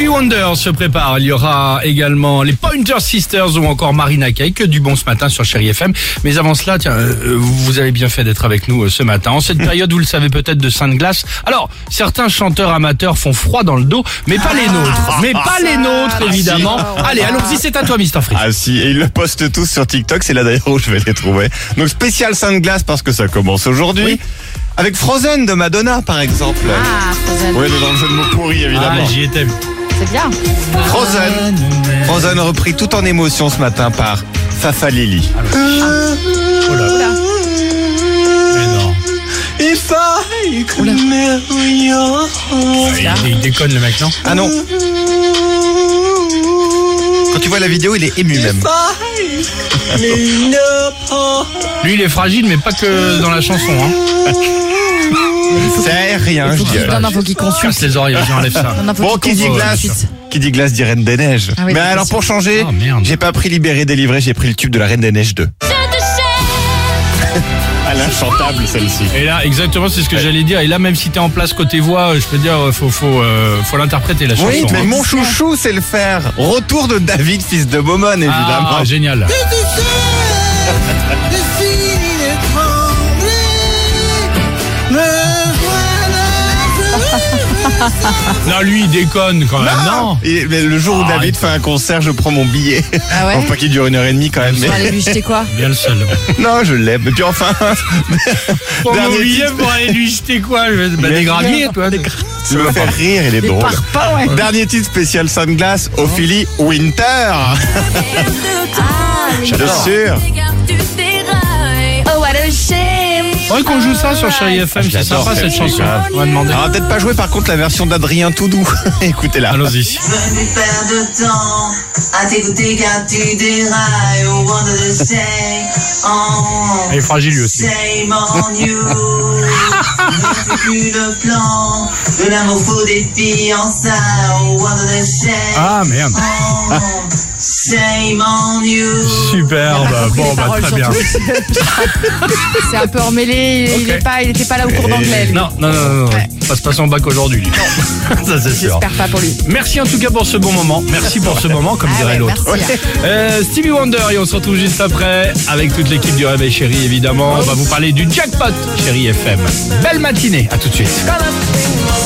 Wonder se prépare. Il y aura également les Pointer Sisters ou encore Marina Kaye. Que du bon ce matin sur Chéri FM. Mais avant cela, tiens, euh, vous avez bien fait d'être avec nous euh, ce matin. En cette période, vous le savez peut-être, de Sainte Glace. Alors, certains chanteurs amateurs font froid dans le dos, mais pas les nôtres. Mais pas les nôtres, évidemment. Allez, allons-y, c'est à toi, Mr. Free. Ah si, et ils le postent tous sur TikTok, c'est là d'ailleurs où je vais les trouver. Donc spécial Sainte-Glace parce que ça commence aujourd'hui. Avec Frozen de Madonna par exemple. Ah, Frozen. Oui, dans le jeu de mots pourri Ah, évidemment. j'y étais. C'est bien. Frozen. Frozen repris tout en émotion ce matin par Fafa Lily. Oh là. Oula. Mais non. If I could Oula. marry your heart. Il, il déconne le mec, non Ah non. Quand tu vois la vidéo, il est ému même. Lui, il est fragile, mais pas que dans la chanson. Hein. C'est rien, je Faut qu'il- dirais. Non, non, faut qu'il consulte. les oreilles, vas-y, enlève ça. Non, non, faut Bon, qu'il qui dit consulte glace. Qui dit glace dit Reine des Neiges. Ah oui, Mais bien alors sûr. pour changer, Ah, merde. j'ai pas pris Libéré délivré, j'ai pris le tube de la Reine des Neiges 2. Elle est inchantable celle-ci. Et là, exactement, c'est ce que j'allais dire. Et là, même si t'es en place côté voix, je peux dire, faut, faut, euh, faut l'interpréter la chanson. Oui, mais hein. mon chouchou, c'est le faire. Retour de David, fils de Beaumont, évidemment. Ah, génial. Non, lui, il déconne quand même. Non. Et, mais le jour où Arrête. David fait un concert, je prends mon billet. Ah ouais Bon, pas qu'il dure une heure et demie quand même. On Mais... va aller lui jeter quoi Bien le seul. Non, je l'aime. Et puis enfin, Pour Dernier m'oublier, titre. pour aller lui jeter quoi je vais- bah, Des graviers, toi. Des... tu me fais rire, il est drôle. parpaings, ouais. Dernier titre spécial Sunglass, Ophélie Winter. Ah, Bien sûr. Faudrait qu'on joue ça sur Chéri FM, c'est J'adore sympa cette chanson. chanson. On va demander. Alors, on va peut-être pas jouer par contre la version d'Adrien Toudou. Écoutez-la. Allons-y. Venu perdre de temps à t'écouter car tu dérailles au wonder de say on Il est fragile lui aussi. Shame on you Ne fais plus le plan De l'amour faux des fiançailles au wonder de say Ah, merde. On Shame on you Superbe. Bon, les bah, très bien. C'est un peu emmêlé. Il, est pas, il était pas là au cours d'anglais. Non, non, non, non. non. Ouais. Pas se passer en bac aujourd'hui, lui. Ça, c'est sûr. J'espère pas pour lui. Merci en tout cas pour ce bon moment. Merci pour ce moment, comme Ah dirait ouais, l'autre. merci. Euh, Stevie Wonder et on se retrouve juste après avec toute l'équipe du Réveil Chéri évidemment. On va vous parler du jackpot Chéri FM. Belle matinée, à tout de suite. Come on.